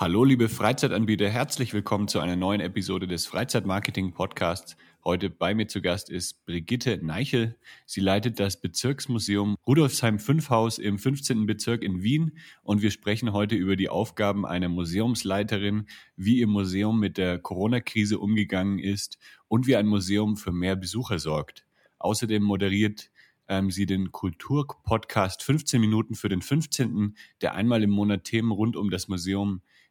Hallo, liebe Freizeitanbieter, herzlich willkommen zu einer neuen Episode des Freizeitmarketing Podcasts. Heute bei mir zu Gast ist Brigitte Neichel. Sie leitet das Bezirksmuseum Rudolfsheim 5 Haus im 15. Bezirk in Wien und wir sprechen heute über die Aufgaben einer Museumsleiterin, wie ihr Museum mit der Corona-Krise umgegangen ist und wie ein Museum für mehr Besucher sorgt. Außerdem moderiert ähm, sie den Kulturpodcast 15 Minuten für den 15., der einmal im Monat Themen rund um das Museum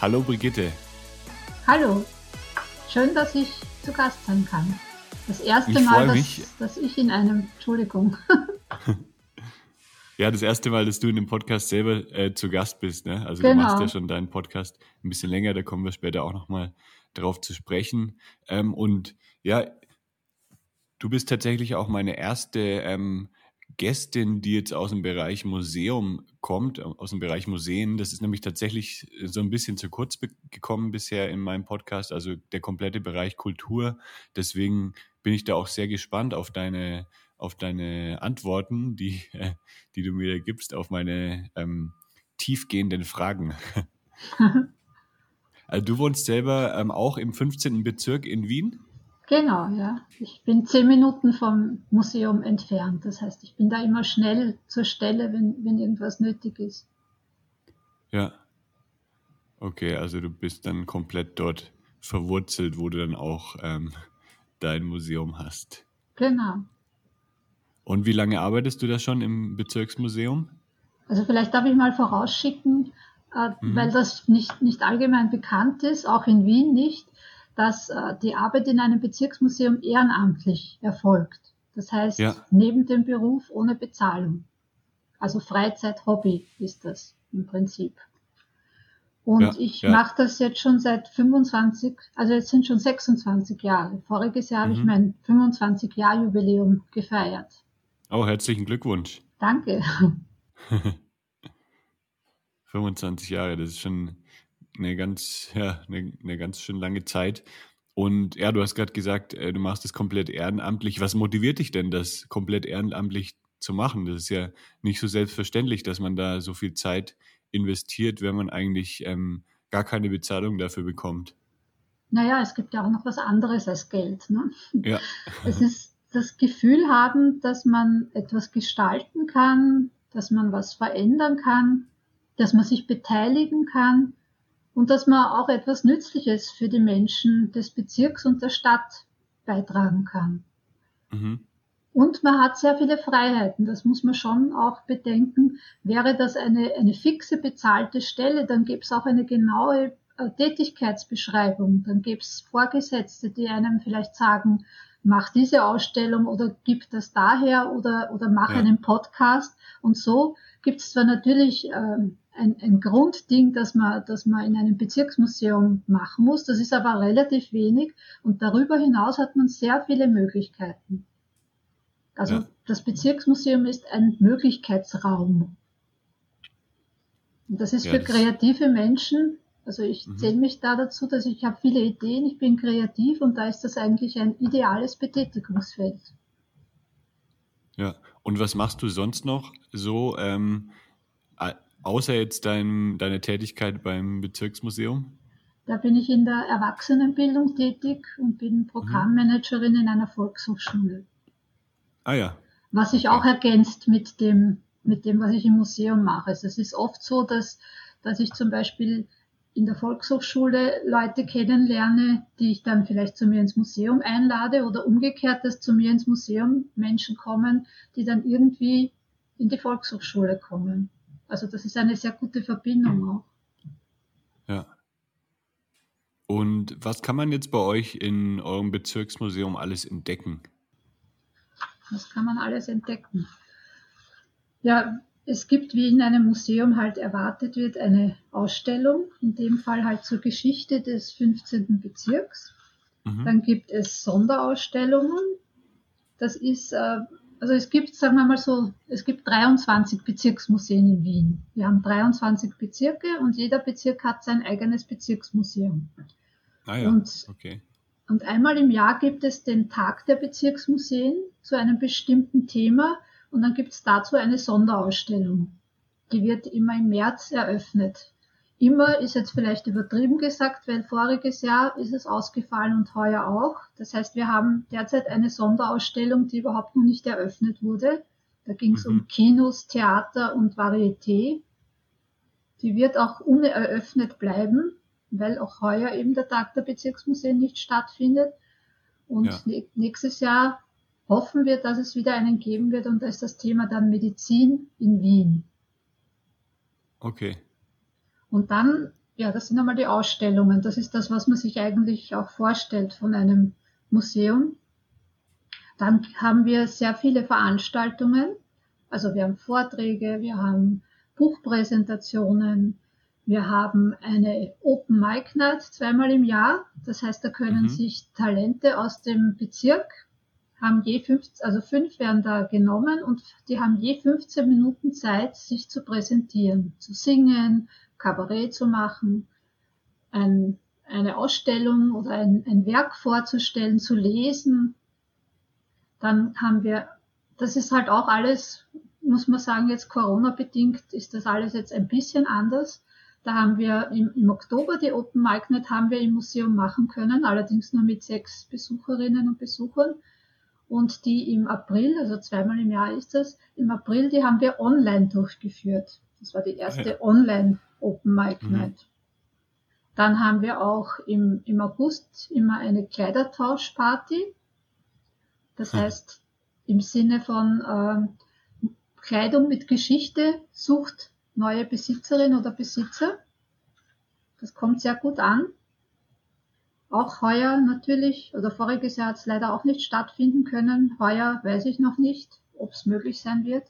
Hallo Brigitte. Hallo, schön, dass ich zu Gast sein kann. Das erste ich Mal, dass, dass, ich in einem, Entschuldigung. ja, das erste Mal, dass du in dem Podcast selber äh, zu Gast bist. Ne? Also genau. du machst ja schon deinen Podcast ein bisschen länger, da kommen wir später auch nochmal drauf zu sprechen. Ähm, und ja, du bist tatsächlich auch meine erste ähm, Gästin, die jetzt aus dem Bereich Museum kommt, aus dem Bereich Museen. Das ist nämlich tatsächlich so ein bisschen zu kurz gekommen bisher in meinem Podcast, also der komplette Bereich Kultur. Deswegen bin ich da auch sehr gespannt auf deine, auf deine Antworten, die, die du mir gibst, auf meine ähm, tiefgehenden Fragen. also du wohnst selber ähm, auch im 15. Bezirk in Wien? Genau, ja. Ich bin zehn Minuten vom Museum entfernt. Das heißt, ich bin da immer schnell zur Stelle, wenn, wenn irgendwas nötig ist. Ja. Okay, also du bist dann komplett dort verwurzelt, wo du dann auch ähm, dein Museum hast. Genau. Und wie lange arbeitest du da schon im Bezirksmuseum? Also vielleicht darf ich mal vorausschicken, äh, mhm. weil das nicht, nicht allgemein bekannt ist, auch in Wien nicht dass äh, die Arbeit in einem Bezirksmuseum ehrenamtlich erfolgt. Das heißt, ja. neben dem Beruf ohne Bezahlung. Also Freizeit, Hobby ist das im Prinzip. Und ja, ich ja. mache das jetzt schon seit 25, also jetzt sind schon 26 Jahre. Voriges Jahr mhm. habe ich mein 25 Jahr Jubiläum gefeiert. Oh, herzlichen Glückwunsch. Danke. 25 Jahre, das ist schon eine ganz, ja, eine, eine ganz schön lange Zeit. Und ja, du hast gerade gesagt, äh, du machst es komplett ehrenamtlich. Was motiviert dich denn, das komplett ehrenamtlich zu machen? Das ist ja nicht so selbstverständlich, dass man da so viel Zeit investiert, wenn man eigentlich ähm, gar keine Bezahlung dafür bekommt. Naja, es gibt ja auch noch was anderes als Geld. Ne? Ja. Es ist das Gefühl haben, dass man etwas gestalten kann, dass man was verändern kann, dass man sich beteiligen kann und dass man auch etwas Nützliches für die Menschen des Bezirks und der Stadt beitragen kann. Mhm. Und man hat sehr viele Freiheiten, das muss man schon auch bedenken. Wäre das eine, eine fixe bezahlte Stelle, dann gäbe es auch eine genaue äh, Tätigkeitsbeschreibung, dann gäbe es Vorgesetzte, die einem vielleicht sagen, mach diese Ausstellung oder gib das daher oder, oder mach ja. einen Podcast. Und so gibt es zwar natürlich ähm, ein, ein Grundding, das man, das man in einem Bezirksmuseum machen muss. Das ist aber relativ wenig und darüber hinaus hat man sehr viele Möglichkeiten. Also ja. das Bezirksmuseum ist ein Möglichkeitsraum. Und das ist ja, für das kreative Menschen, also ich mhm. zähle mich da dazu, dass ich habe viele Ideen, ich bin kreativ und da ist das eigentlich ein ideales Betätigungsfeld. Ja, und was machst du sonst noch so? Ähm, Außer jetzt dein, deine Tätigkeit beim Bezirksmuseum? Da bin ich in der Erwachsenenbildung tätig und bin Programmmanagerin in einer Volkshochschule. Ah ja. Was sich auch ergänzt mit dem, mit dem, was ich im Museum mache. Also es ist oft so, dass, dass ich zum Beispiel in der Volkshochschule Leute kennenlerne, die ich dann vielleicht zu mir ins Museum einlade oder umgekehrt, dass zu mir ins Museum Menschen kommen, die dann irgendwie in die Volkshochschule kommen. Also das ist eine sehr gute Verbindung auch. Ja. Und was kann man jetzt bei euch in eurem Bezirksmuseum alles entdecken? Das kann man alles entdecken. Ja, es gibt, wie in einem Museum halt erwartet wird, eine Ausstellung, in dem Fall halt zur Geschichte des 15. Bezirks. Mhm. Dann gibt es Sonderausstellungen. Das ist, äh, also es gibt, sagen wir mal so, es gibt 23 Bezirksmuseen in Wien. Wir haben 23 Bezirke und jeder Bezirk hat sein eigenes Bezirksmuseum. Ah ja, und, okay. Und einmal im Jahr gibt es den Tag der Bezirksmuseen zu einem bestimmten Thema und dann gibt es dazu eine Sonderausstellung. Die wird immer im März eröffnet. Immer ist jetzt vielleicht übertrieben gesagt, weil voriges Jahr ist es ausgefallen und heuer auch. Das heißt, wir haben derzeit eine Sonderausstellung, die überhaupt noch nicht eröffnet wurde. Da ging es mhm. um Kinos, Theater und Varieté. Die wird auch uneröffnet bleiben, weil auch heuer eben der Tag der Bezirksmuseen nicht stattfindet. Und ja. nächstes Jahr hoffen wir, dass es wieder einen geben wird und da ist das Thema dann Medizin in Wien. Okay. Und dann, ja, das sind einmal die Ausstellungen. Das ist das, was man sich eigentlich auch vorstellt von einem Museum. Dann haben wir sehr viele Veranstaltungen. Also wir haben Vorträge, wir haben Buchpräsentationen, wir haben eine Open Mic Night zweimal im Jahr. Das heißt, da können mhm. sich Talente aus dem Bezirk haben je 15, also fünf werden da genommen und die haben je 15 Minuten Zeit, sich zu präsentieren, zu singen, Kabarett zu machen, ein, eine Ausstellung oder ein, ein Werk vorzustellen, zu lesen. Dann haben wir, das ist halt auch alles, muss man sagen, jetzt Corona-bedingt ist das alles jetzt ein bisschen anders. Da haben wir im, im Oktober die Open Mic Night haben wir im Museum machen können, allerdings nur mit sechs Besucherinnen und Besuchern. Und die im April, also zweimal im Jahr ist das, im April, die haben wir online durchgeführt. Das war die erste ja. Online Open Mic mhm. Night. Dann haben wir auch im, im August immer eine Kleidertauschparty. Das hm. heißt, im Sinne von äh, Kleidung mit Geschichte sucht neue Besitzerin oder Besitzer. Das kommt sehr gut an. Auch heuer natürlich, oder voriges Jahr hat es leider auch nicht stattfinden können. Heuer weiß ich noch nicht, ob es möglich sein wird.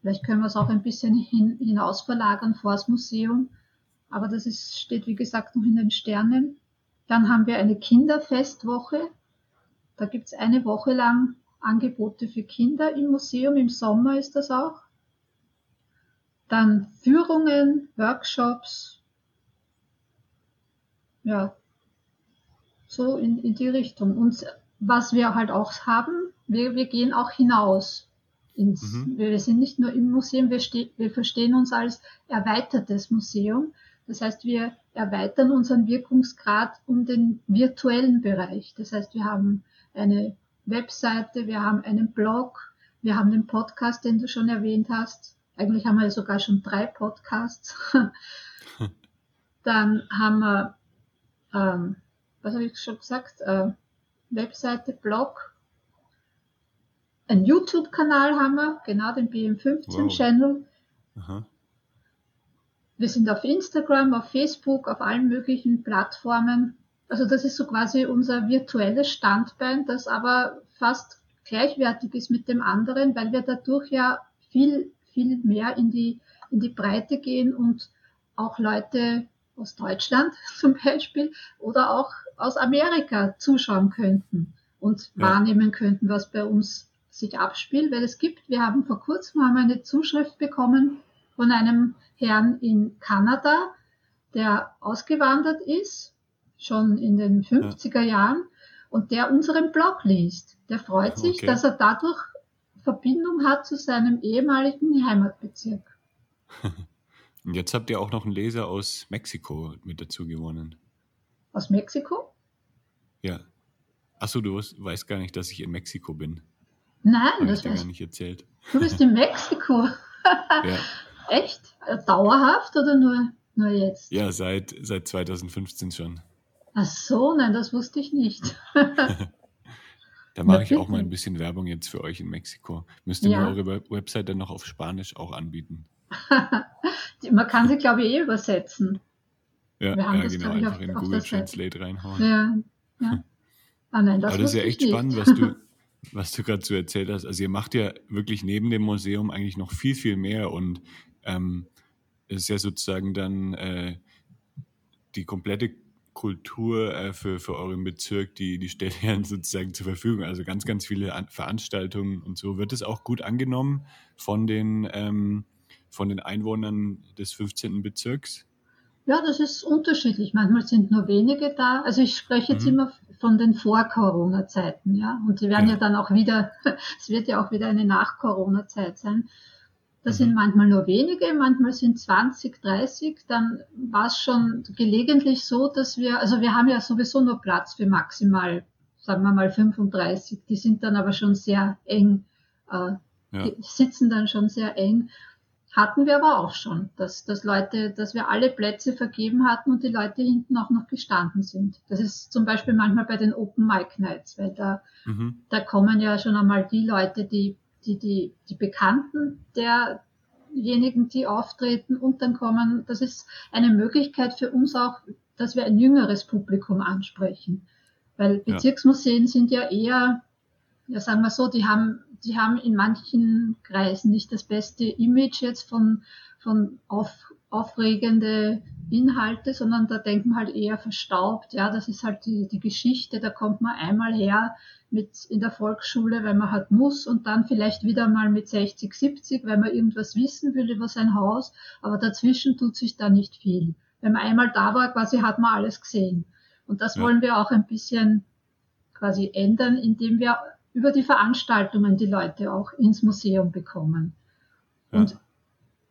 Vielleicht können wir es auch ein bisschen hin, hinaus verlagern vor das Museum. Aber das ist, steht wie gesagt noch in den Sternen. Dann haben wir eine Kinderfestwoche. Da gibt es eine Woche lang Angebote für Kinder im Museum. Im Sommer ist das auch. Dann Führungen, Workshops. Ja, so in, in die Richtung. Und was wir halt auch haben, wir, wir gehen auch hinaus. Ins, mhm. Wir sind nicht nur im Museum, wir, wir verstehen uns als erweitertes Museum. Das heißt, wir erweitern unseren Wirkungsgrad um den virtuellen Bereich. Das heißt, wir haben eine Webseite, wir haben einen Blog, wir haben den Podcast, den du schon erwähnt hast. Eigentlich haben wir sogar schon drei Podcasts. Dann haben wir ähm, was habe ich schon gesagt, äh, Webseite, Blog, ein YouTube-Kanal haben wir, genau den BM15-Channel. Wow. Wir sind auf Instagram, auf Facebook, auf allen möglichen Plattformen. Also das ist so quasi unser virtuelles Standbein, das aber fast gleichwertig ist mit dem anderen, weil wir dadurch ja viel, viel mehr in die, in die Breite gehen und auch Leute aus Deutschland zum Beispiel oder auch aus Amerika zuschauen könnten und ja. wahrnehmen könnten, was bei uns sich abspielt, weil es gibt, wir haben vor kurzem haben eine Zuschrift bekommen von einem Herrn in Kanada, der ausgewandert ist, schon in den 50er ja. Jahren, und der unseren Blog liest. Der freut sich, okay. dass er dadurch Verbindung hat zu seinem ehemaligen Heimatbezirk. Und jetzt habt ihr auch noch einen Leser aus Mexiko mit dazu gewonnen. Aus Mexiko? Ja. Achso, du weißt gar nicht, dass ich in Mexiko bin. Nein, Hab das ich dir gar nicht erzählt. Du bist in Mexiko. ja. Echt? Dauerhaft oder nur, nur jetzt? Ja, seit, seit 2015 schon. Ach so, nein, das wusste ich nicht. da mache ich auch mal ein bisschen Werbung jetzt für euch in Mexiko. Müsst ihr ja. mir eure Website dann noch auf Spanisch auch anbieten. Man kann sie, glaube ich, eh übersetzen. Ja, ja genau, einfach auf, in Google Translate reinhauen. Ja, ja. Ah, nein, das Aber das ist ja echt spannend, was du, was du gerade so erzählt hast. Also ihr macht ja wirklich neben dem Museum eigentlich noch viel, viel mehr und ähm, es ist ja sozusagen dann äh, die komplette Kultur äh, für, für euren Bezirk, die, die stellt ja sozusagen zur Verfügung. Also ganz, ganz viele An Veranstaltungen und so. Wird es auch gut angenommen von den, ähm, von den Einwohnern des 15. Bezirks? Ja, das ist unterschiedlich. Manchmal sind nur wenige da. Also ich spreche jetzt mhm. immer von den Vor-Corona-Zeiten, ja. Und die werden ja. ja dann auch wieder, es wird ja auch wieder eine Nach-Corona-Zeit sein. Das mhm. sind manchmal nur wenige, manchmal sind 20, 30. Dann war es schon gelegentlich so, dass wir, also wir haben ja sowieso nur Platz für maximal, sagen wir mal 35. Die sind dann aber schon sehr eng, äh, ja. sitzen dann schon sehr eng. Hatten wir aber auch schon, dass, dass Leute, dass wir alle Plätze vergeben hatten und die Leute hinten auch noch gestanden sind. Das ist zum Beispiel manchmal bei den Open Mic Nights, weil da, mhm. da kommen ja schon einmal die Leute, die, die, die, die Bekannten derjenigen, die auftreten und dann kommen, das ist eine Möglichkeit für uns auch, dass wir ein jüngeres Publikum ansprechen. Weil Bezirksmuseen ja. sind ja eher, ja sagen wir so, die haben die haben in manchen Kreisen nicht das beste Image jetzt von, von auf, aufregende Inhalte, sondern da denkt man halt eher verstaubt. Ja, das ist halt die, die Geschichte, da kommt man einmal her mit in der Volksschule, weil man halt muss und dann vielleicht wieder mal mit 60, 70, weil man irgendwas wissen will über sein Haus, aber dazwischen tut sich da nicht viel. Wenn man einmal da war, quasi hat man alles gesehen. Und das ja. wollen wir auch ein bisschen quasi ändern, indem wir über die Veranstaltungen die Leute auch ins Museum bekommen. Ja. Und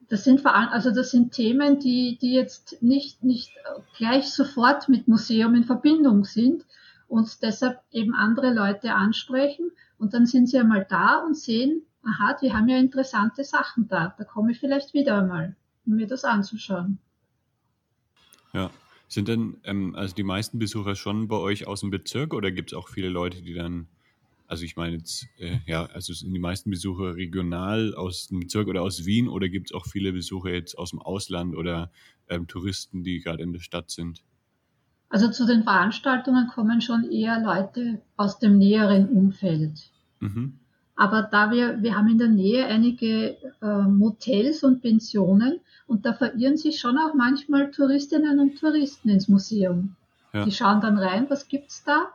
das sind, also das sind Themen, die, die jetzt nicht, nicht gleich sofort mit Museum in Verbindung sind und deshalb eben andere Leute ansprechen. Und dann sind sie einmal da und sehen, aha, die haben ja interessante Sachen da. Da komme ich vielleicht wieder einmal, um mir das anzuschauen. Ja. Sind denn ähm, also die meisten Besucher schon bei euch aus dem Bezirk oder gibt es auch viele Leute, die dann also ich meine jetzt, äh, ja, also sind die meisten Besucher regional aus dem Bezirk oder aus Wien oder gibt es auch viele Besucher jetzt aus dem Ausland oder ähm, Touristen, die gerade in der Stadt sind? Also zu den Veranstaltungen kommen schon eher Leute aus dem näheren Umfeld. Mhm. Aber da wir, wir haben in der Nähe einige äh, Motels und Pensionen und da verirren sich schon auch manchmal Touristinnen und Touristen ins Museum. Ja. Die schauen dann rein, was gibt's da?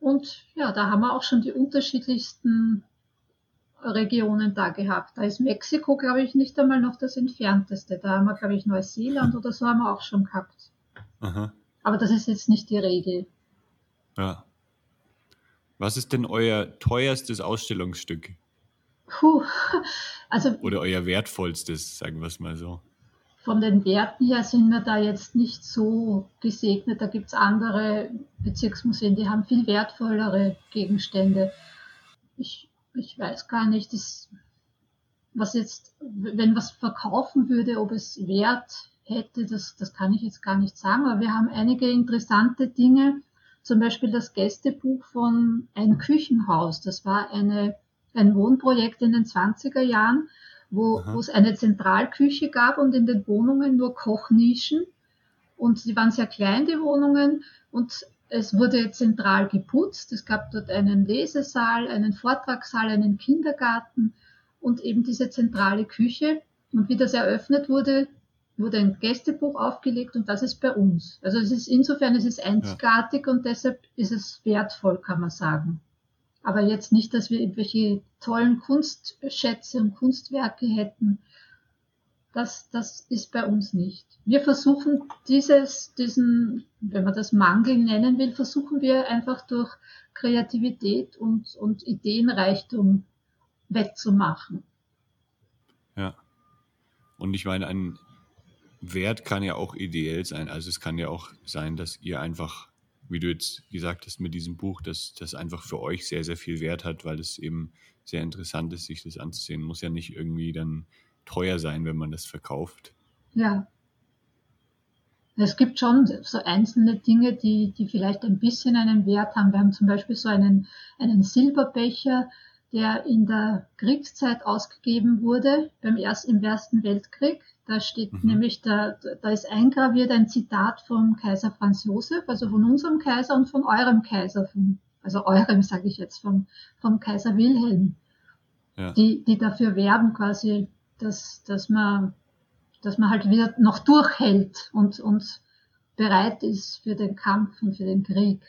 Und ja, da haben wir auch schon die unterschiedlichsten Regionen da gehabt. Da ist Mexiko, glaube ich, nicht einmal noch das entfernteste. Da haben wir, glaube ich, Neuseeland oder so haben wir auch schon gehabt. Aha. Aber das ist jetzt nicht die Regel. Ja. Was ist denn euer teuerstes Ausstellungsstück? Puh, also. Oder euer wertvollstes, sagen wir es mal so von den Werten her sind wir da jetzt nicht so gesegnet. Da gibt es andere Bezirksmuseen, die haben viel wertvollere Gegenstände. Ich, ich weiß gar nicht, das, was jetzt, wenn was verkaufen würde, ob es Wert hätte, das, das kann ich jetzt gar nicht sagen. Aber wir haben einige interessante Dinge, zum Beispiel das Gästebuch von Ein Küchenhaus. Das war eine, ein Wohnprojekt in den 20er Jahren wo, wo es eine Zentralküche gab und in den Wohnungen nur Kochnischen. Und die waren sehr klein, die Wohnungen. Und es wurde zentral geputzt. Es gab dort einen Lesesaal, einen Vortragssaal, einen Kindergarten und eben diese zentrale Küche. Und wie das eröffnet wurde, wurde ein Gästebuch aufgelegt und das ist bei uns. Also es ist insofern, es ist einzigartig ja. und deshalb ist es wertvoll, kann man sagen. Aber jetzt nicht, dass wir irgendwelche tollen Kunstschätze und Kunstwerke hätten. Das, das ist bei uns nicht. Wir versuchen dieses, diesen, wenn man das Mangel nennen will, versuchen wir einfach durch Kreativität und, und Ideenreichtum wettzumachen. Ja. Und ich meine, ein Wert kann ja auch ideell sein. Also es kann ja auch sein, dass ihr einfach wie du jetzt gesagt hast mit diesem Buch, dass das einfach für euch sehr, sehr viel Wert hat, weil es eben sehr interessant ist, sich das anzusehen. Muss ja nicht irgendwie dann teuer sein, wenn man das verkauft. Ja. Es gibt schon so einzelne Dinge, die, die vielleicht ein bisschen einen Wert haben. Wir haben zum Beispiel so einen, einen Silberbecher, der in der Kriegszeit ausgegeben wurde, beim erst, im Ersten Weltkrieg. Da steht mhm. nämlich, da, da ist eingraviert ein Zitat vom Kaiser Franz Josef, also von unserem Kaiser und von eurem Kaiser, von, also eurem sage ich jetzt, vom, vom Kaiser Wilhelm, ja. die, die dafür werben quasi, dass, dass man, dass man halt wieder noch durchhält und, und bereit ist für den Kampf und für den Krieg.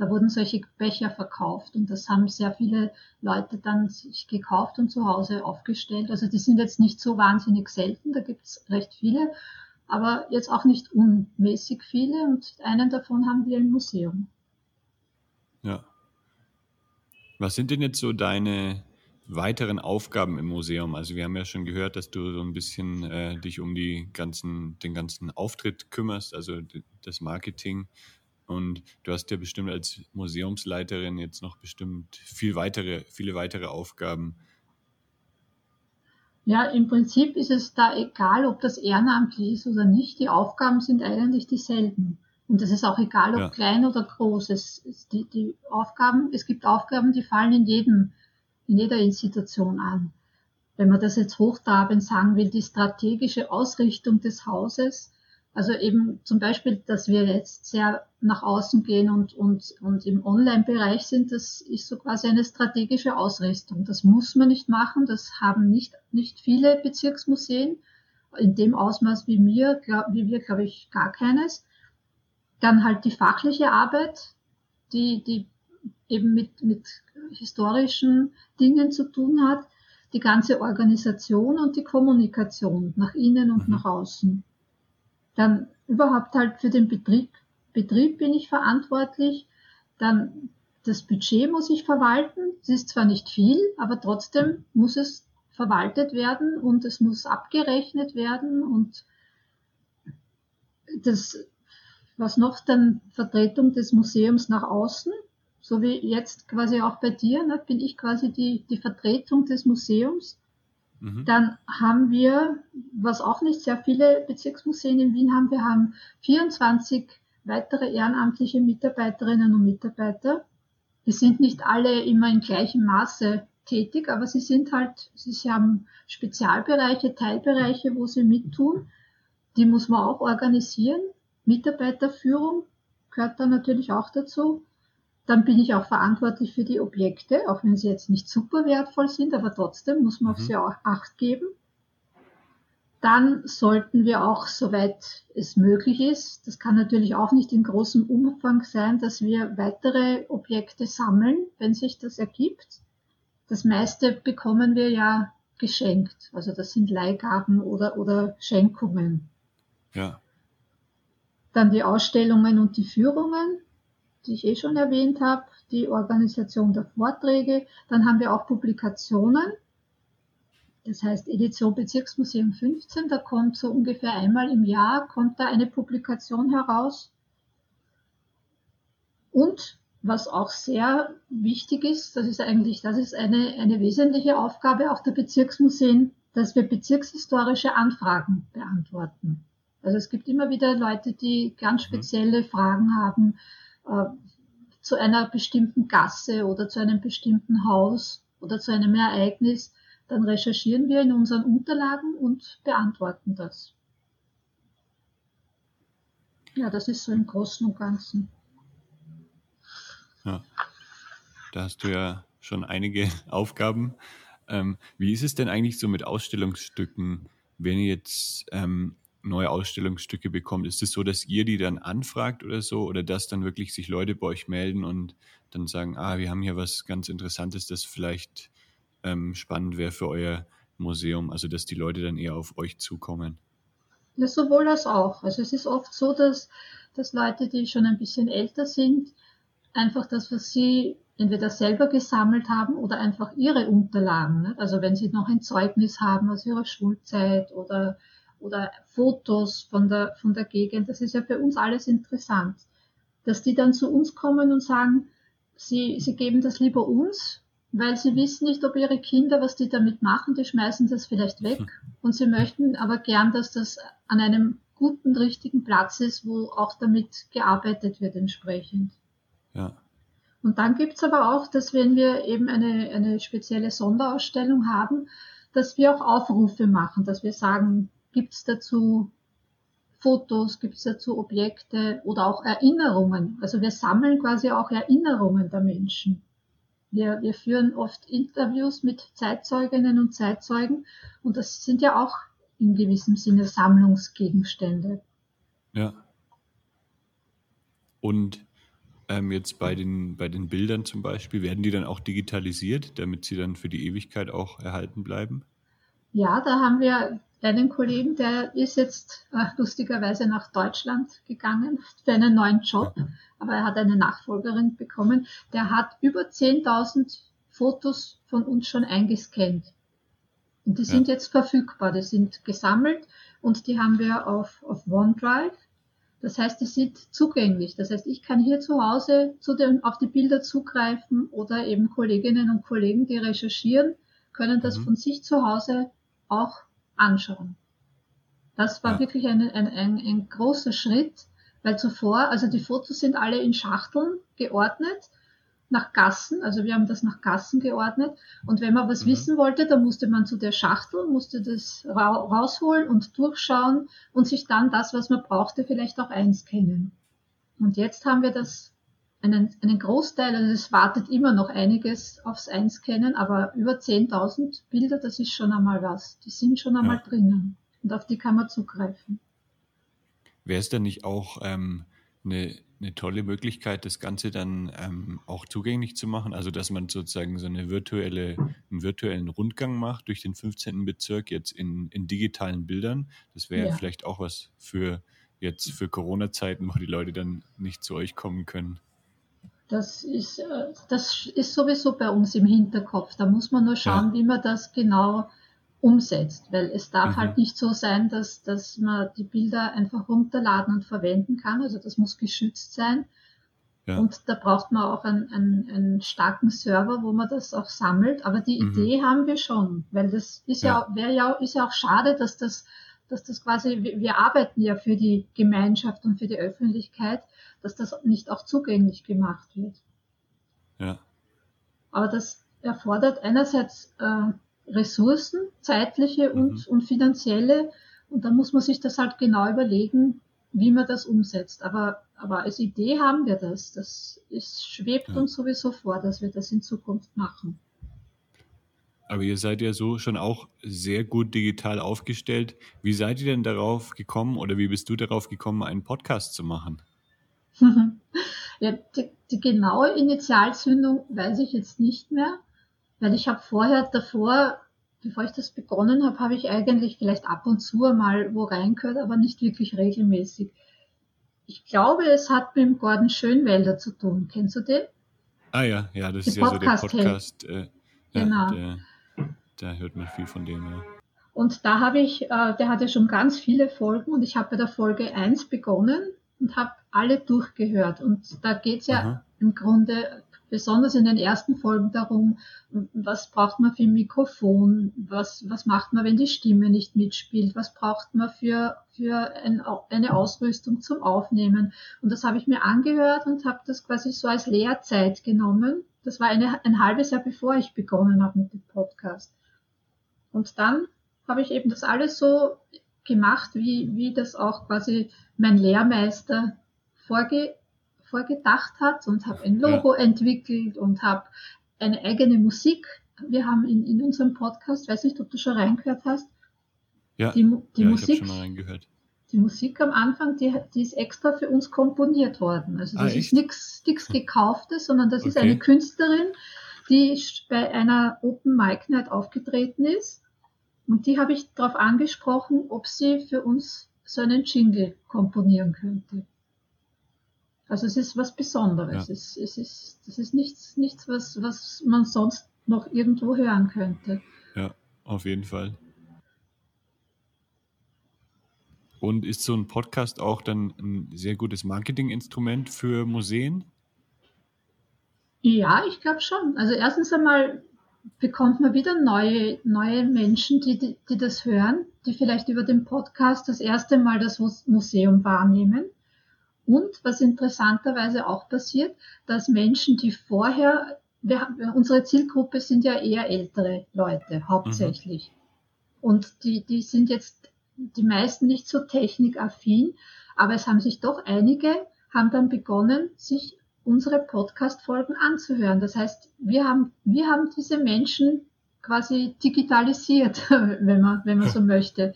Da wurden solche Becher verkauft und das haben sehr viele Leute dann sich gekauft und zu Hause aufgestellt. Also die sind jetzt nicht so wahnsinnig selten, da gibt's recht viele, aber jetzt auch nicht unmäßig viele und einen davon haben wir im Museum. Ja. Was sind denn jetzt so deine weiteren Aufgaben im Museum? Also wir haben ja schon gehört, dass du so ein bisschen äh, dich um die ganzen, den ganzen Auftritt kümmerst, also das Marketing. Und du hast ja bestimmt als Museumsleiterin jetzt noch bestimmt viel weitere, viele weitere Aufgaben. Ja, im Prinzip ist es da egal, ob das ehrenamtlich ist oder nicht. Die Aufgaben sind eigentlich dieselben. Und es ist auch egal, ob ja. klein oder groß. Es, es, die, die Aufgaben, es gibt Aufgaben, die fallen in jedem, in jeder Institution an. Wenn man das jetzt hochtrabend sagen will, die strategische Ausrichtung des Hauses, also eben zum Beispiel, dass wir jetzt sehr nach außen gehen und, und, und im Online-Bereich sind, das ist so quasi eine strategische Ausrichtung. Das muss man nicht machen, das haben nicht, nicht viele Bezirksmuseen, in dem Ausmaß wie mir, glaub, wie wir, glaube ich, gar keines. Dann halt die fachliche Arbeit, die, die eben mit, mit historischen Dingen zu tun hat, die ganze Organisation und die Kommunikation nach innen und mhm. nach außen. Dann überhaupt halt für den Betrieb, Betrieb bin ich verantwortlich. Dann das Budget muss ich verwalten. Es ist zwar nicht viel, aber trotzdem muss es verwaltet werden und es muss abgerechnet werden und das, was noch dann Vertretung des Museums nach außen, so wie jetzt quasi auch bei dir, ne, bin ich quasi die, die Vertretung des Museums Mhm. Dann haben wir, was auch nicht sehr viele Bezirksmuseen in Wien haben, wir haben 24 weitere ehrenamtliche Mitarbeiterinnen und Mitarbeiter. Die sind nicht alle immer in gleichem Maße tätig, aber sie sind halt, sie haben Spezialbereiche, Teilbereiche, wo sie mittun. Die muss man auch organisieren. Mitarbeiterführung gehört da natürlich auch dazu. Dann bin ich auch verantwortlich für die Objekte, auch wenn sie jetzt nicht super wertvoll sind, aber trotzdem muss man mhm. auf sie auch Acht geben. Dann sollten wir auch, soweit es möglich ist, das kann natürlich auch nicht in großem Umfang sein, dass wir weitere Objekte sammeln, wenn sich das ergibt. Das meiste bekommen wir ja geschenkt. Also das sind Leihgaben oder, oder Schenkungen. Ja. Dann die Ausstellungen und die Führungen die ich eh schon erwähnt habe, die Organisation der Vorträge. Dann haben wir auch Publikationen. Das heißt Edition Bezirksmuseum 15, da kommt so ungefähr einmal im Jahr kommt da eine Publikation heraus. Und was auch sehr wichtig ist, das ist eigentlich, das ist eine, eine wesentliche Aufgabe auch der Bezirksmuseen, dass wir bezirkshistorische Anfragen beantworten. Also es gibt immer wieder Leute, die ganz mhm. spezielle Fragen haben äh, zu einer bestimmten Gasse oder zu einem bestimmten Haus oder zu einem Ereignis, dann recherchieren wir in unseren Unterlagen und beantworten das. Ja, das ist so im Großen und Ganzen. Ja, da hast du ja schon einige Aufgaben. Ähm, wie ist es denn eigentlich so mit Ausstellungsstücken, wenn jetzt ähm, neue Ausstellungsstücke bekommt, ist es so, dass ihr die dann anfragt oder so oder dass dann wirklich sich Leute bei euch melden und dann sagen, ah, wir haben hier was ganz Interessantes, das vielleicht ähm, spannend wäre für euer Museum, also dass die Leute dann eher auf euch zukommen? Ja, sowohl als auch. Also es ist oft so, dass, dass Leute, die schon ein bisschen älter sind, einfach das, was sie entweder selber gesammelt haben oder einfach ihre Unterlagen. Ne? Also wenn sie noch ein Zeugnis haben aus ihrer Schulzeit oder oder Fotos von der, von der Gegend. Das ist ja für uns alles interessant. Dass die dann zu uns kommen und sagen, sie, sie geben das lieber uns, weil sie wissen nicht, ob ihre Kinder, was die damit machen, die schmeißen das vielleicht weg. Und sie möchten aber gern, dass das an einem guten, richtigen Platz ist, wo auch damit gearbeitet wird entsprechend. Ja. Und dann gibt's aber auch, dass wenn wir eben eine, eine spezielle Sonderausstellung haben, dass wir auch Aufrufe machen, dass wir sagen, gibt es dazu Fotos, gibt es dazu Objekte oder auch Erinnerungen. Also wir sammeln quasi auch Erinnerungen der Menschen. Wir, wir führen oft Interviews mit Zeitzeuginnen und Zeitzeugen und das sind ja auch in gewissem Sinne Sammlungsgegenstände. Ja. Und ähm, jetzt bei den, bei den Bildern zum Beispiel, werden die dann auch digitalisiert, damit sie dann für die Ewigkeit auch erhalten bleiben? Ja, da haben wir einen Kollegen, der ist jetzt äh, lustigerweise nach Deutschland gegangen für einen neuen Job, aber er hat eine Nachfolgerin bekommen. Der hat über 10.000 Fotos von uns schon eingescannt. Und die sind ja. jetzt verfügbar, die sind gesammelt und die haben wir auf, auf OneDrive. Das heißt, die sind zugänglich. Das heißt, ich kann hier zu Hause zu den, auf die Bilder zugreifen oder eben Kolleginnen und Kollegen, die recherchieren, können das mhm. von sich zu Hause auch anschauen. Das war ja. wirklich ein, ein, ein, ein großer Schritt, weil zuvor, also die Fotos sind alle in Schachteln geordnet nach Gassen, also wir haben das nach Gassen geordnet. Und wenn man was mhm. wissen wollte, dann musste man zu der Schachtel, musste das ra rausholen und durchschauen und sich dann das, was man brauchte, vielleicht auch einscannen. Und jetzt haben wir das einen, einen Großteil, also es wartet immer noch einiges aufs Einscannen, aber über 10.000 Bilder, das ist schon einmal was. Die sind schon einmal ja. drinnen und auf die kann man zugreifen. Wäre es denn nicht auch ähm, eine, eine tolle Möglichkeit, das Ganze dann ähm, auch zugänglich zu machen? Also, dass man sozusagen so eine virtuelle, einen virtuellen Rundgang macht durch den 15. Bezirk jetzt in, in digitalen Bildern. Das wäre ja. vielleicht auch was für jetzt für Corona-Zeiten, wo die Leute dann nicht zu euch kommen können. Das ist, äh, das ist sowieso bei uns im Hinterkopf. Da muss man nur schauen, ja. wie man das genau umsetzt, weil es darf mhm. halt nicht so sein, dass, dass man die Bilder einfach runterladen und verwenden kann. Also das muss geschützt sein. Ja. Und da braucht man auch einen, einen, einen starken Server, wo man das auch sammelt. Aber die mhm. Idee haben wir schon, weil das ist ja, ja, wäre ja, ist ja auch schade, dass das, dass das quasi, wir arbeiten ja für die Gemeinschaft und für die Öffentlichkeit dass das nicht auch zugänglich gemacht wird. Ja. Aber das erfordert einerseits äh, Ressourcen, zeitliche mhm. und, und finanzielle, und da muss man sich das halt genau überlegen, wie man das umsetzt. Aber, aber als Idee haben wir das. Das ist, schwebt ja. uns sowieso vor, dass wir das in Zukunft machen. Aber ihr seid ja so schon auch sehr gut digital aufgestellt. Wie seid ihr denn darauf gekommen oder wie bist du darauf gekommen, einen Podcast zu machen? ja, die, die, genaue Initialzündung weiß ich jetzt nicht mehr, weil ich habe vorher davor, bevor ich das begonnen habe, habe ich eigentlich vielleicht ab und zu mal wo reingehört, aber nicht wirklich regelmäßig. Ich glaube, es hat mit dem Gordon Schönwälder zu tun. Kennst du den? Ah ja, ja, das die ist ja so der Podcast. Äh, ja, genau. Der, da hört man viel von dem, ja. Und da habe ich, äh, der hat ja schon ganz viele Folgen und ich habe bei der Folge 1 begonnen und habe alle durchgehört. Und da geht's ja Aha. im Grunde besonders in den ersten Folgen darum, was braucht man für ein Mikrofon, was, was macht man, wenn die Stimme nicht mitspielt, was braucht man für, für ein, eine Ausrüstung zum Aufnehmen. Und das habe ich mir angehört und habe das quasi so als Lehrzeit genommen. Das war eine, ein halbes Jahr bevor ich begonnen habe mit dem Podcast. Und dann habe ich eben das alles so gemacht, wie, wie das auch quasi mein Lehrmeister vorge, vorgedacht hat und habe ein Logo ja. entwickelt und habe eine eigene Musik. Wir haben in, in unserem Podcast, weiß nicht, ob du schon reingehört hast, ja, die, die ja, Musik. Die Musik am Anfang, die, die ist extra für uns komponiert worden. Also das ah, ist nichts gekauftes, sondern das okay. ist eine Künstlerin, die bei einer Open Mic Night aufgetreten ist. Und die habe ich darauf angesprochen, ob sie für uns so einen Jingle komponieren könnte. Also es ist was Besonderes. Ja. Es, es, ist, das ist nichts, nichts was, was man sonst noch irgendwo hören könnte. Ja, auf jeden Fall. Und ist so ein Podcast auch dann ein sehr gutes Marketinginstrument für Museen? Ja, ich glaube schon. Also erstens einmal bekommt man wieder neue, neue Menschen, die, die, die das hören, die vielleicht über den Podcast das erste Mal das Museum wahrnehmen. Und was interessanterweise auch passiert, dass Menschen, die vorher, wir, unsere Zielgruppe sind ja eher ältere Leute hauptsächlich. Mhm. Und die, die sind jetzt die meisten nicht so technikaffin, aber es haben sich doch einige, haben dann begonnen, sich unsere Podcast-Folgen anzuhören. Das heißt, wir haben, wir haben diese Menschen quasi digitalisiert, wenn man, wenn man so möchte.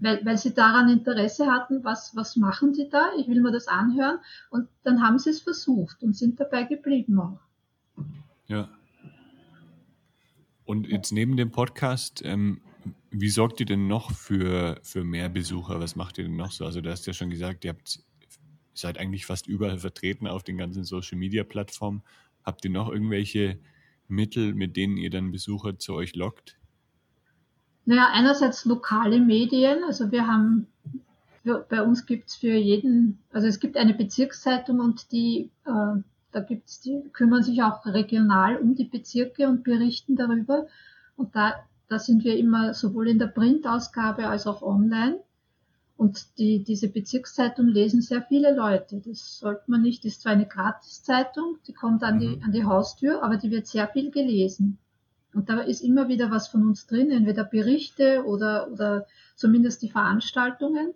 Weil, weil sie daran Interesse hatten, was, was machen die da? Ich will mir das anhören. Und dann haben sie es versucht und sind dabei geblieben auch. Ja. Und jetzt neben dem Podcast, ähm, wie sorgt ihr denn noch für, für mehr Besucher? Was macht ihr denn noch so? Also du hast ja schon gesagt, ihr habt, seid eigentlich fast überall vertreten auf den ganzen Social-Media-Plattformen. Habt ihr noch irgendwelche Mittel, mit denen ihr dann Besucher zu euch lockt? Naja, einerseits lokale Medien. Also wir haben, bei uns gibt es für jeden, also es gibt eine Bezirkszeitung und die, äh, da gibt's, die kümmern sich auch regional um die Bezirke und berichten darüber. Und da, da sind wir immer sowohl in der Printausgabe als auch online. Und die, diese Bezirkszeitung lesen sehr viele Leute. Das sollte man nicht, das ist zwar eine Gratiszeitung, die kommt an die, mhm. an die Haustür, aber die wird sehr viel gelesen. Und da ist immer wieder was von uns drin, entweder Berichte oder, oder zumindest die Veranstaltungen.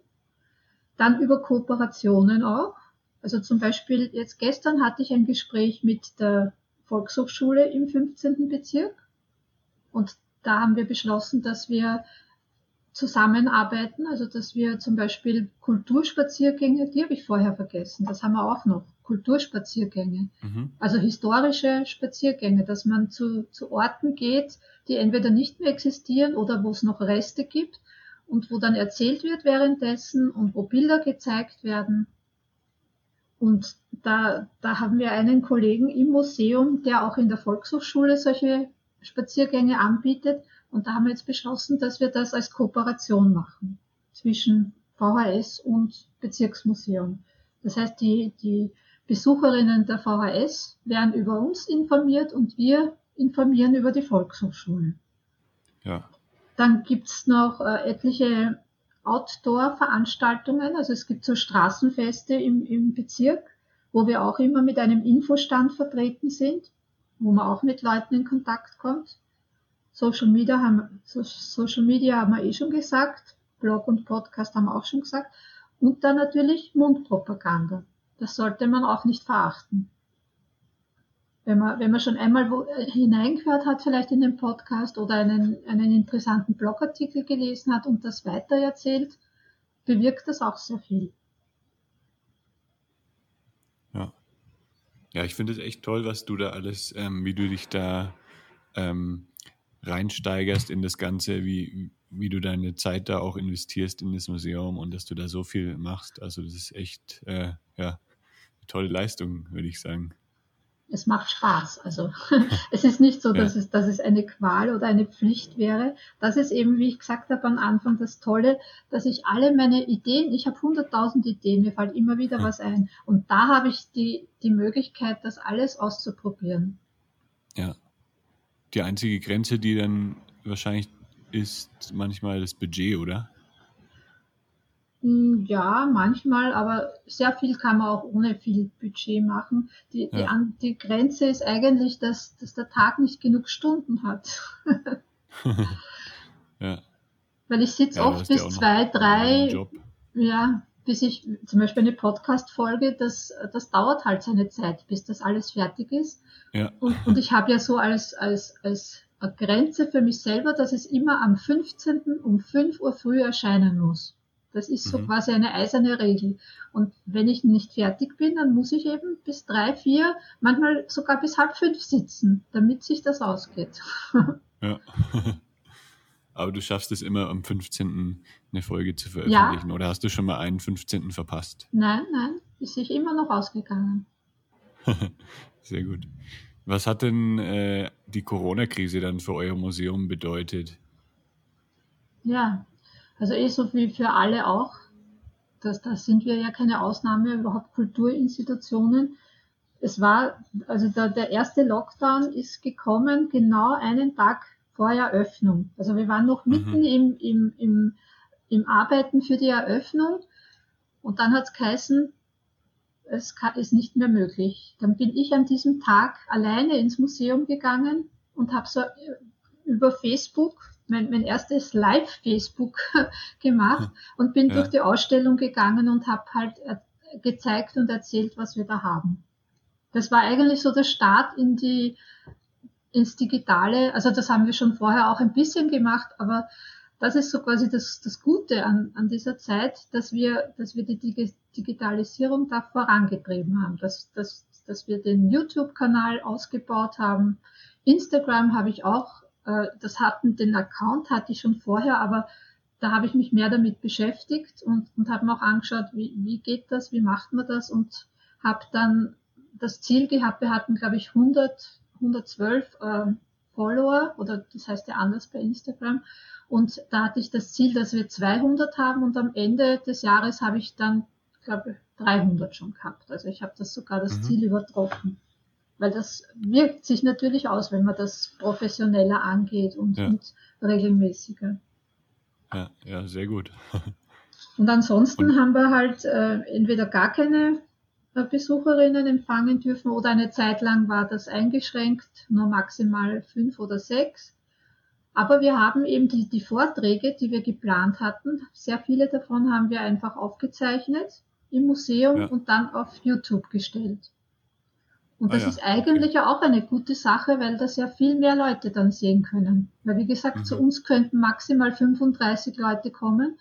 Dann über Kooperationen auch. Also zum Beispiel jetzt gestern hatte ich ein Gespräch mit der Volkshochschule im 15. Bezirk. Und da haben wir beschlossen, dass wir zusammenarbeiten, also dass wir zum Beispiel Kulturspaziergänge, die habe ich vorher vergessen, das haben wir auch noch, Kulturspaziergänge, mhm. also historische Spaziergänge, dass man zu, zu Orten geht, die entweder nicht mehr existieren oder wo es noch Reste gibt und wo dann erzählt wird währenddessen und wo Bilder gezeigt werden. Und da, da haben wir einen Kollegen im Museum, der auch in der Volkshochschule solche Spaziergänge anbietet und da haben wir jetzt beschlossen, dass wir das als Kooperation machen zwischen VHS und Bezirksmuseum. Das heißt, die, die Besucherinnen der VHS werden über uns informiert und wir informieren über die Volkshochschule. Ja. Dann gibt's noch äh, etliche Outdoor-Veranstaltungen. Also es gibt so Straßenfeste im, im Bezirk, wo wir auch immer mit einem Infostand vertreten sind, wo man auch mit Leuten in Kontakt kommt. Social Media haben, Social Media haben wir eh schon gesagt, Blog und Podcast haben wir auch schon gesagt. Und dann natürlich Mundpropaganda. Das sollte man auch nicht verachten. Wenn man, wenn man schon einmal wo, äh, hineingehört hat, vielleicht in den Podcast oder einen, einen interessanten Blogartikel gelesen hat und das weitererzählt, bewirkt das auch sehr viel. Ja. Ja, ich finde es echt toll, was du da alles, ähm, wie du dich da ähm, reinsteigerst in das Ganze, wie, wie du deine Zeit da auch investierst in das Museum und dass du da so viel machst. Also das ist echt äh, ja, eine tolle Leistung, würde ich sagen. Es macht Spaß. Also es ist nicht so, dass, ja. es, dass es eine Qual oder eine Pflicht wäre. Das ist eben, wie ich gesagt habe am Anfang, das Tolle, dass ich alle meine Ideen, ich habe hunderttausend Ideen, mir fällt immer wieder ja. was ein. Und da habe ich die, die Möglichkeit, das alles auszuprobieren. Ja, die einzige Grenze, die dann wahrscheinlich ist manchmal das Budget, oder? Hm, ja, manchmal, aber sehr viel kann man auch ohne viel Budget machen. Die, ja. die, die Grenze ist eigentlich, dass, dass der Tag nicht genug Stunden hat. ja. Weil ich sitze ja, oft bis zwei, drei, ja, bis ich zum Beispiel eine Podcast-Folge, das, das dauert halt seine Zeit, bis das alles fertig ist. Ja. Und, und ich habe ja so als, als, als Grenze für mich selber, dass es immer am 15. um 5 Uhr früh erscheinen muss. Das ist so mhm. quasi eine eiserne Regel. Und wenn ich nicht fertig bin, dann muss ich eben bis drei, vier, manchmal sogar bis halb fünf sitzen, damit sich das ausgeht. Ja. Aber du schaffst es immer am 15. eine Folge zu veröffentlichen. Ja. Oder hast du schon mal einen 15. verpasst? Nein, nein, ist sich immer noch ausgegangen. Sehr gut. Was hat denn äh, die Corona-Krise dann für euer Museum bedeutet? Ja, also eh so wie für alle auch. Das, da sind wir ja keine Ausnahme, überhaupt Kulturinstitutionen. Es war, also der, der erste Lockdown ist gekommen genau einen Tag vor Eröffnung. Also wir waren noch mitten mhm. im, im, im, im Arbeiten für die Eröffnung und dann hat es geheißen, es ist nicht mehr möglich. Dann bin ich an diesem Tag alleine ins Museum gegangen und habe so äh, über Facebook mein, mein erstes Live-Facebook gemacht und bin ja. durch die Ausstellung gegangen und habe halt gezeigt und erzählt, was wir da haben. Das war eigentlich so der Start in die, ins Digitale. Also das haben wir schon vorher auch ein bisschen gemacht, aber das ist so quasi das, das Gute an, an dieser Zeit, dass wir, dass wir die Digitalisierung da vorangetrieben haben, dass, dass, dass wir den YouTube-Kanal ausgebaut haben. Instagram habe ich auch, äh, das hatten, den Account hatte ich schon vorher, aber da habe ich mich mehr damit beschäftigt und, und habe mir auch angeschaut, wie, wie geht das, wie macht man das und habe dann das Ziel gehabt, wir hatten, glaube ich, 100, 112 äh, Follower oder das heißt ja anders bei Instagram und da hatte ich das Ziel, dass wir 200 haben und am Ende des Jahres habe ich dann, glaube ich, 300 schon gehabt. Also ich habe das sogar das mhm. Ziel übertroffen. Weil das wirkt sich natürlich aus, wenn man das professioneller angeht und, ja. und regelmäßiger. Ja, ja, sehr gut. und ansonsten und, haben wir halt äh, entweder gar keine Besucherinnen empfangen dürfen oder eine Zeit lang war das eingeschränkt, nur maximal fünf oder sechs. Aber wir haben eben die, die Vorträge, die wir geplant hatten, sehr viele davon haben wir einfach aufgezeichnet im Museum ja. und dann auf YouTube gestellt. Und das ah, ja. ist eigentlich okay. auch eine gute Sache, weil das ja viel mehr Leute dann sehen können. Weil wie gesagt, mhm. zu uns könnten maximal 35 Leute kommen.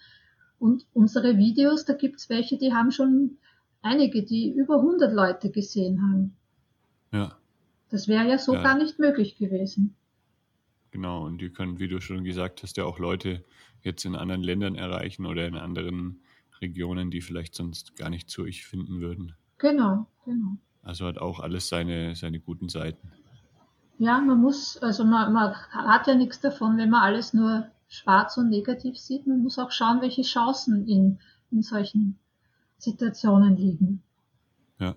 Und unsere Videos, da gibt's welche, die haben schon einige, die über 100 Leute gesehen haben. Ja. Das wäre ja so ja. gar nicht möglich gewesen. Genau, und die können, wie du schon gesagt hast, ja auch Leute jetzt in anderen Ländern erreichen oder in anderen Regionen, die vielleicht sonst gar nicht zu euch finden würden. Genau, genau. Also hat auch alles seine, seine guten Seiten. Ja, man muss, also man, man hat ja nichts davon, wenn man alles nur schwarz und negativ sieht. Man muss auch schauen, welche Chancen in, in solchen Situationen liegen. Ja.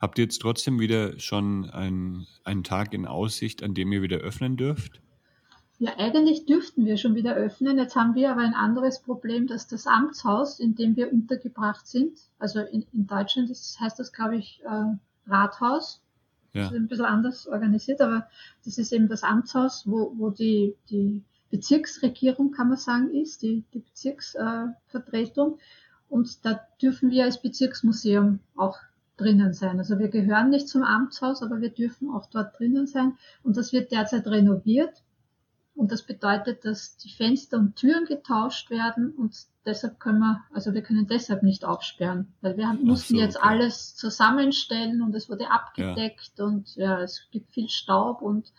Habt ihr jetzt trotzdem wieder schon ein, einen Tag in Aussicht, an dem ihr wieder öffnen dürft? Ja, eigentlich dürften wir schon wieder öffnen. Jetzt haben wir aber ein anderes Problem, dass das Amtshaus, in dem wir untergebracht sind, also in, in Deutschland das heißt das, glaube ich, äh, Rathaus. Ja. Das ist ein bisschen anders organisiert, aber das ist eben das Amtshaus, wo, wo die, die Bezirksregierung, kann man sagen, ist, die, die Bezirksvertretung. Und da dürfen wir als Bezirksmuseum auch drinnen sein. Also wir gehören nicht zum Amtshaus, aber wir dürfen auch dort drinnen sein. Und das wird derzeit renoviert. Und das bedeutet, dass die Fenster und Türen getauscht werden und deshalb können wir, also wir können deshalb nicht aufsperren, weil wir haben, mussten so, jetzt okay. alles zusammenstellen und es wurde abgedeckt ja. und ja, es gibt viel Staub und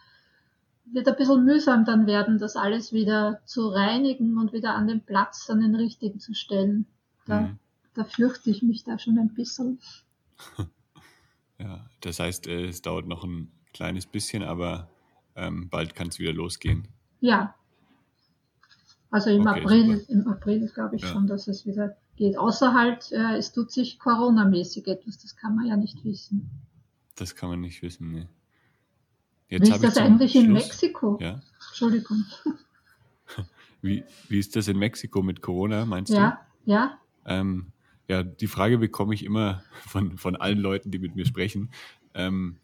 wird ein bisschen mühsam dann werden, das alles wieder zu reinigen und wieder an den Platz, an den richtigen zu stellen. Da, mhm. da fürchte ich mich da schon ein bisschen. Ja, das heißt, äh, es dauert noch ein kleines bisschen, aber ähm, bald kann es wieder losgehen. Ja. Also im okay, April, super. im April glaube ich ja. schon, dass es wieder geht. Außer halt, äh, es tut sich Corona-mäßig etwas, das kann man ja nicht wissen. Das kann man nicht wissen, ne. Jetzt wie ist das eigentlich Schluss, in Mexiko? Ja. Entschuldigung. Wie, wie ist das in Mexiko mit Corona, meinst ja, du? Ja, ja. Ähm, ja, die Frage bekomme ich immer von, von allen Leuten, die mit mir sprechen. Ähm,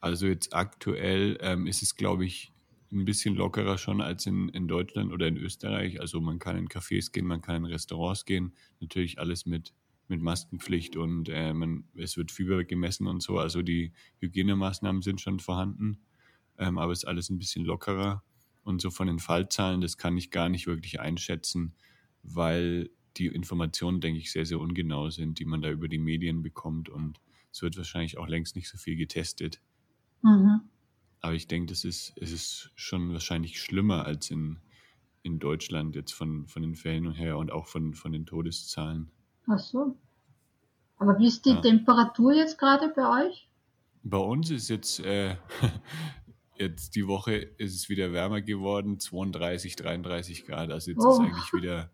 also jetzt aktuell ähm, ist es, glaube ich, ein bisschen lockerer schon als in, in Deutschland oder in Österreich. Also man kann in Cafés gehen, man kann in Restaurants gehen. Natürlich alles mit, mit Maskenpflicht und äh, man, es wird Fieber gemessen und so. Also die Hygienemaßnahmen sind schon vorhanden, ähm, aber es ist alles ein bisschen lockerer. Und so von den Fallzahlen, das kann ich gar nicht wirklich einschätzen, weil die Informationen, denke ich, sehr, sehr ungenau sind, die man da über die Medien bekommt. Und es wird wahrscheinlich auch längst nicht so viel getestet. Mhm. Aber ich denke, das ist, es ist schon wahrscheinlich schlimmer als in, in Deutschland jetzt von, von den Fällen her und auch von, von den Todeszahlen. Ach so. Aber wie ist die ja. Temperatur jetzt gerade bei euch? Bei uns ist jetzt, äh, jetzt die Woche ist es wieder wärmer geworden, 32, 33 Grad. Also jetzt oh. ist eigentlich wieder,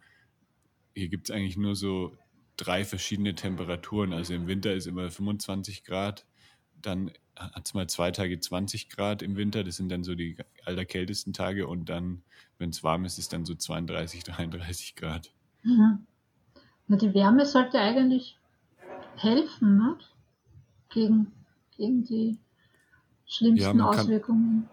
hier gibt es eigentlich nur so drei verschiedene Temperaturen. Also im Winter ist immer 25 Grad, dann hat es mal zwei Tage 20 Grad im Winter, das sind dann so die allerkältesten Tage und dann, wenn es warm ist, ist dann so 32, 33 Grad. Mhm. Na, die Wärme sollte eigentlich helfen, ne? Gegen, gegen die schlimmsten ja, Auswirkungen.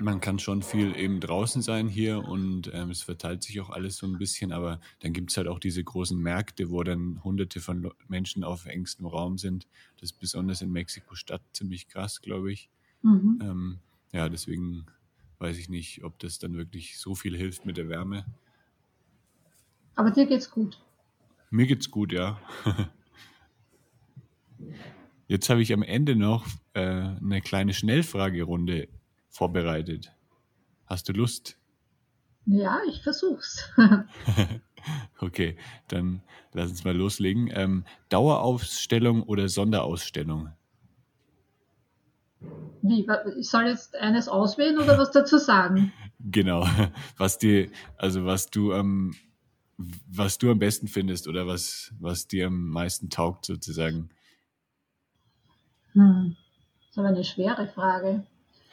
Man kann schon viel eben draußen sein hier und ähm, es verteilt sich auch alles so ein bisschen, aber dann gibt es halt auch diese großen Märkte, wo dann hunderte von Menschen auf engstem Raum sind. Das ist besonders in Mexiko-Stadt ziemlich krass, glaube ich. Mhm. Ähm, ja, deswegen weiß ich nicht, ob das dann wirklich so viel hilft mit der Wärme. Aber dir geht's gut. Mir geht's gut, ja. Jetzt habe ich am Ende noch äh, eine kleine Schnellfragerunde vorbereitet. Hast du Lust? Ja, ich versuch's. okay, dann lass uns mal loslegen. Ähm, Dauerausstellung oder Sonderausstellung? Wie? Ich soll jetzt eines auswählen oder was dazu sagen? genau. Was dir, also was du am, was du am besten findest oder was, was dir am meisten taugt sozusagen. Hm. Das ist aber eine schwere Frage.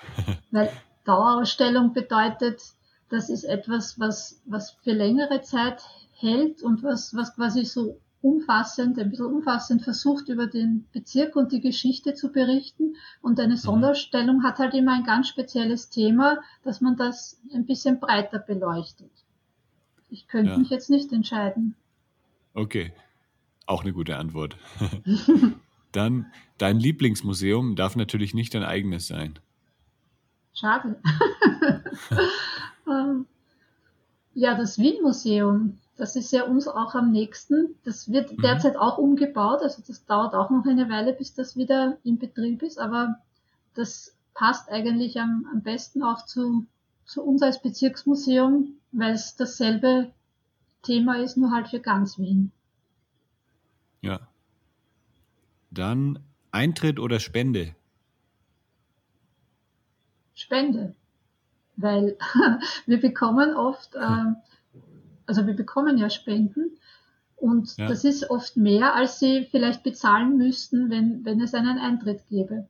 Weil Dauerausstellung bedeutet, das ist etwas, was, was für längere Zeit hält und was, was quasi so umfassend, ein bisschen umfassend versucht, über den Bezirk und die Geschichte zu berichten. Und eine mhm. Sonderausstellung hat halt immer ein ganz spezielles Thema, dass man das ein bisschen breiter beleuchtet. Ich könnte ja. mich jetzt nicht entscheiden. Okay, auch eine gute Antwort. Dann, dein Lieblingsmuseum darf natürlich nicht dein eigenes sein. Schade. Ähm, ja, das Wien-Museum, das ist ja uns auch am nächsten. Das wird mhm. derzeit auch umgebaut, also das dauert auch noch eine Weile, bis das wieder in Betrieb ist, aber das passt eigentlich am, am besten auch zu, zu uns als Bezirksmuseum, weil es dasselbe Thema ist, nur halt für ganz Wien. Ja. Dann Eintritt oder Spende? Spende. Weil wir bekommen oft, äh, also wir bekommen ja Spenden und ja. das ist oft mehr, als sie vielleicht bezahlen müssten, wenn, wenn es einen Eintritt gäbe.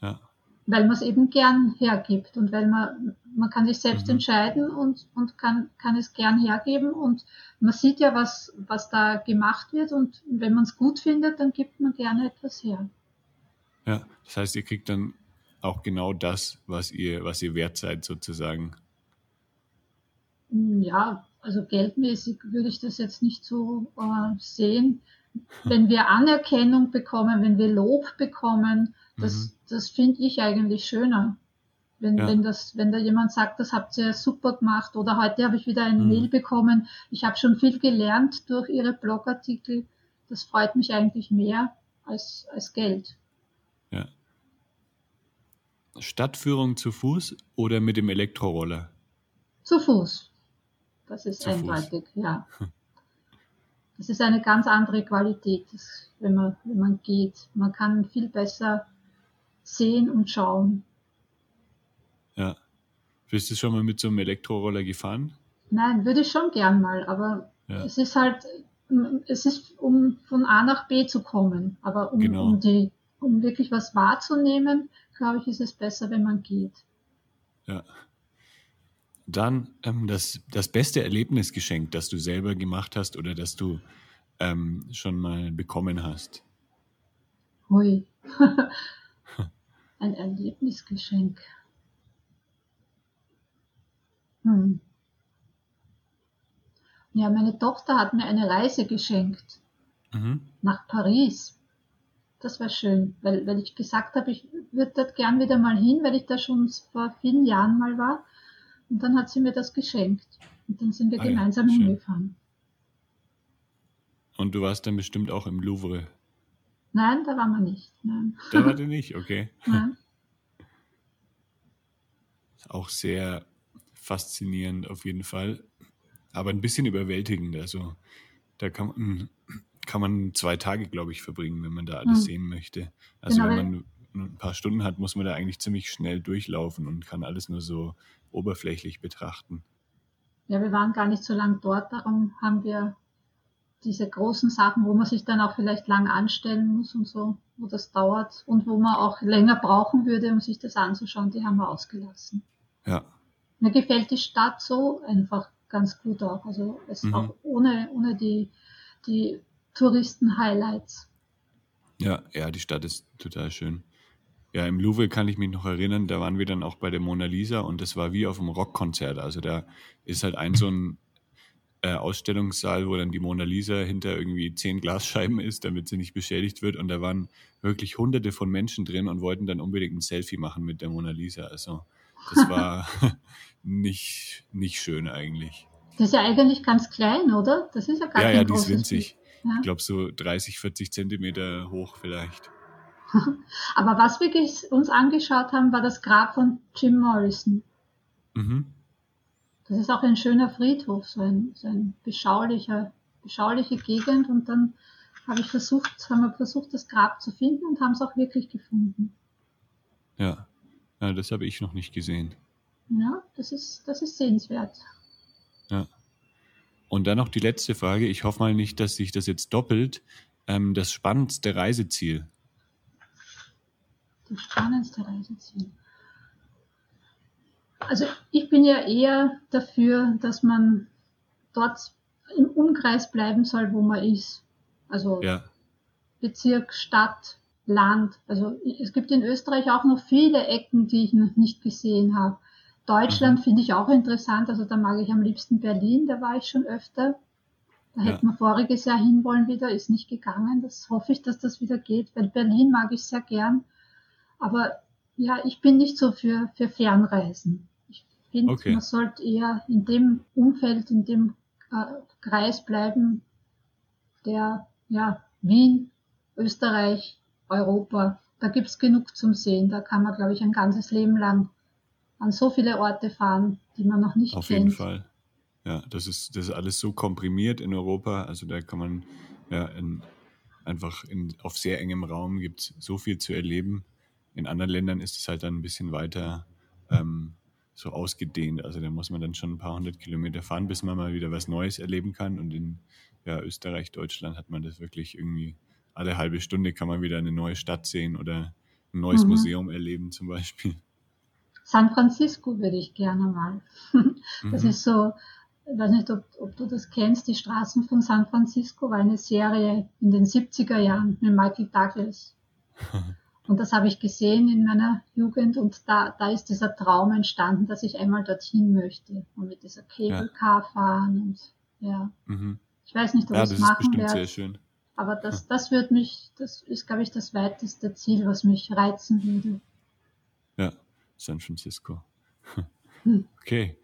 Ja. Weil man es eben gern hergibt und weil man, man kann sich selbst mhm. entscheiden und, und kann, kann es gern hergeben und man sieht ja, was, was da gemacht wird und wenn man es gut findet, dann gibt man gerne etwas her. Ja, das heißt, ihr kriegt dann auch genau das, was ihr, was ihr wert seid, sozusagen. Ja, also geldmäßig würde ich das jetzt nicht so äh, sehen. Wenn wir Anerkennung bekommen, wenn wir Lob bekommen, das, mhm. das finde ich eigentlich schöner. Wenn, ja. wenn, das, wenn da jemand sagt, das habt ihr super gemacht oder heute habe ich wieder ein mhm. Mail bekommen, ich habe schon viel gelernt durch Ihre Blogartikel, das freut mich eigentlich mehr als, als Geld. Stadtführung zu Fuß oder mit dem Elektroroller? Zu Fuß. Das ist zu eindeutig, Fuß. ja. Das ist eine ganz andere Qualität, wenn man, wenn man geht. Man kann viel besser sehen und schauen. Ja. Bist du schon mal mit so einem Elektroroller gefahren? Nein, würde ich schon gern mal, aber ja. es ist halt, es ist, um von A nach B zu kommen, aber um, genau. um, die, um wirklich was wahrzunehmen, glaube ich, ist es besser, wenn man geht. Ja. Dann ähm, das, das beste Erlebnisgeschenk, das du selber gemacht hast oder das du ähm, schon mal bekommen hast. Hui. Ein Erlebnisgeschenk. Hm. Ja, meine Tochter hat mir eine Reise geschenkt mhm. nach Paris das war schön, weil, weil ich gesagt habe, ich würde dort gern wieder mal hin, weil ich da schon vor vielen Jahren mal war. Und dann hat sie mir das geschenkt. Und dann sind wir ah, gemeinsam ja, hingefahren. Und du warst dann bestimmt auch im Louvre? Nein, da waren wir nicht. Nein. Da war du nicht, okay. Nein. Auch sehr faszinierend auf jeden Fall, aber ein bisschen überwältigend. Also da kann man kann man zwei Tage, glaube ich, verbringen, wenn man da alles mhm. sehen möchte. Also genau. wenn man ein paar Stunden hat, muss man da eigentlich ziemlich schnell durchlaufen und kann alles nur so oberflächlich betrachten. Ja, wir waren gar nicht so lang dort, darum haben wir diese großen Sachen, wo man sich dann auch vielleicht lang anstellen muss und so, wo das dauert und wo man auch länger brauchen würde, um sich das anzuschauen, die haben wir ausgelassen. Ja. Mir gefällt die Stadt so einfach ganz gut auch. Also es mhm. auch ohne, ohne die, die Touristen-Highlights. Ja, ja, die Stadt ist total schön. ja, im Louvre kann ich mich noch erinnern, da waren wir dann auch bei der Mona Lisa und das war wie auf einem Rockkonzert. Also da ist halt ein so ein äh, Ausstellungssaal, wo dann die Mona Lisa hinter irgendwie zehn Glasscheiben ist, damit sie nicht beschädigt wird. Und da waren wirklich hunderte von Menschen drin und wollten dann unbedingt ein Selfie machen mit der Mona Lisa. Also das war nicht, nicht schön eigentlich. Das ist ja eigentlich ganz klein, oder? Das ist ja gar Ja, ja, die ist winzig. Ja. Ich glaube so 30, 40 Zentimeter hoch vielleicht. Aber was wir uns angeschaut haben, war das Grab von Jim Morrison. Mhm. Das ist auch ein schöner Friedhof, so ein, so ein beschaulicher, beschauliche Gegend. Und dann habe ich versucht, haben wir versucht, das Grab zu finden und haben es auch wirklich gefunden. Ja, ja das habe ich noch nicht gesehen. Ja, das ist, das ist sehenswert. Und dann noch die letzte Frage. Ich hoffe mal nicht, dass sich das jetzt doppelt. Ähm, das spannendste Reiseziel. Das spannendste Reiseziel. Also ich bin ja eher dafür, dass man dort im Umkreis bleiben soll, wo man ist. Also ja. Bezirk, Stadt, Land. Also es gibt in Österreich auch noch viele Ecken, die ich noch nicht gesehen habe. Deutschland mhm. finde ich auch interessant. Also da mag ich am liebsten Berlin, da war ich schon öfter. Da ja. hätten wir voriges Jahr hinwollen wieder, ist nicht gegangen. Das hoffe ich, dass das wieder geht, weil Berlin mag ich sehr gern. Aber ja, ich bin nicht so für, für Fernreisen finde, okay. man sollte eher in dem Umfeld, in dem äh, Kreis bleiben, der ja Wien, Österreich, Europa, da gibt es genug zum Sehen. Da kann man, glaube ich, ein ganzes Leben lang an so viele Orte fahren, die man noch nicht Auf kennt. Auf jeden Fall. Ja, das ist, das ist alles so komprimiert in Europa. Also da kann man ja in, einfach in, auf sehr engem Raum gibt so viel zu erleben. In anderen Ländern ist es halt dann ein bisschen weiter ähm, so ausgedehnt. Also da muss man dann schon ein paar hundert Kilometer fahren, bis man mal wieder was Neues erleben kann. Und in ja, Österreich, Deutschland hat man das wirklich irgendwie alle halbe Stunde kann man wieder eine neue Stadt sehen oder ein neues mhm. Museum erleben zum Beispiel. San Francisco würde ich gerne mal. Das mhm. ist so, ich weiß nicht, ob, ob, du das kennst, die Straßen von San Francisco war eine Serie in den 70er Jahren mit Michael Douglas. Und das habe ich gesehen in meiner Jugend und da, da ist dieser Traum entstanden, dass ich einmal dorthin möchte und mit dieser Cable Car ja. fahren und ja. Mhm. Ich weiß nicht, ob ja, ich es machen werde. Sehr schön. Aber das, das wird mich, das ist, glaube ich, das weiteste Ziel, was mich reizen würde. San Francisco. Hm. Okay,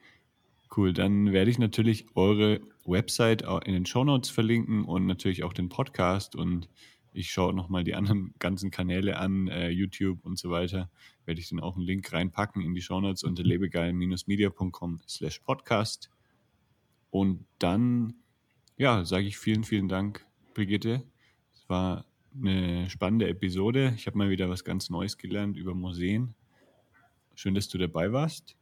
cool. Dann werde ich natürlich eure Website in den Show Notes verlinken und natürlich auch den Podcast und ich schaue nochmal die anderen ganzen Kanäle an, äh, YouTube und so weiter. Werde ich dann auch einen Link reinpacken in die Shownotes unter lebegeil-media.com slash podcast. Und dann, ja, sage ich vielen, vielen Dank, Brigitte. Es war eine spannende Episode. Ich habe mal wieder was ganz Neues gelernt über Museen. Schön, dass du dabei warst.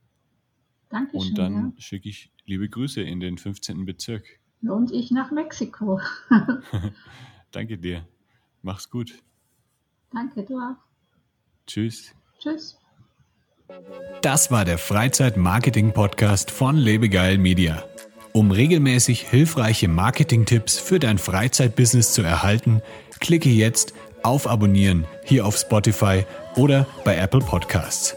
Danke. Und dann ja. schicke ich liebe Grüße in den 15. Bezirk. Und ich nach Mexiko. Danke dir. Mach's gut. Danke, du auch. Tschüss. Tschüss. Das war der Freizeit-Marketing-Podcast von Lebegeil Media. Um regelmäßig hilfreiche Marketing-Tipps für dein Freizeitbusiness zu erhalten, klicke jetzt auf Abonnieren hier auf Spotify oder bei Apple Podcasts.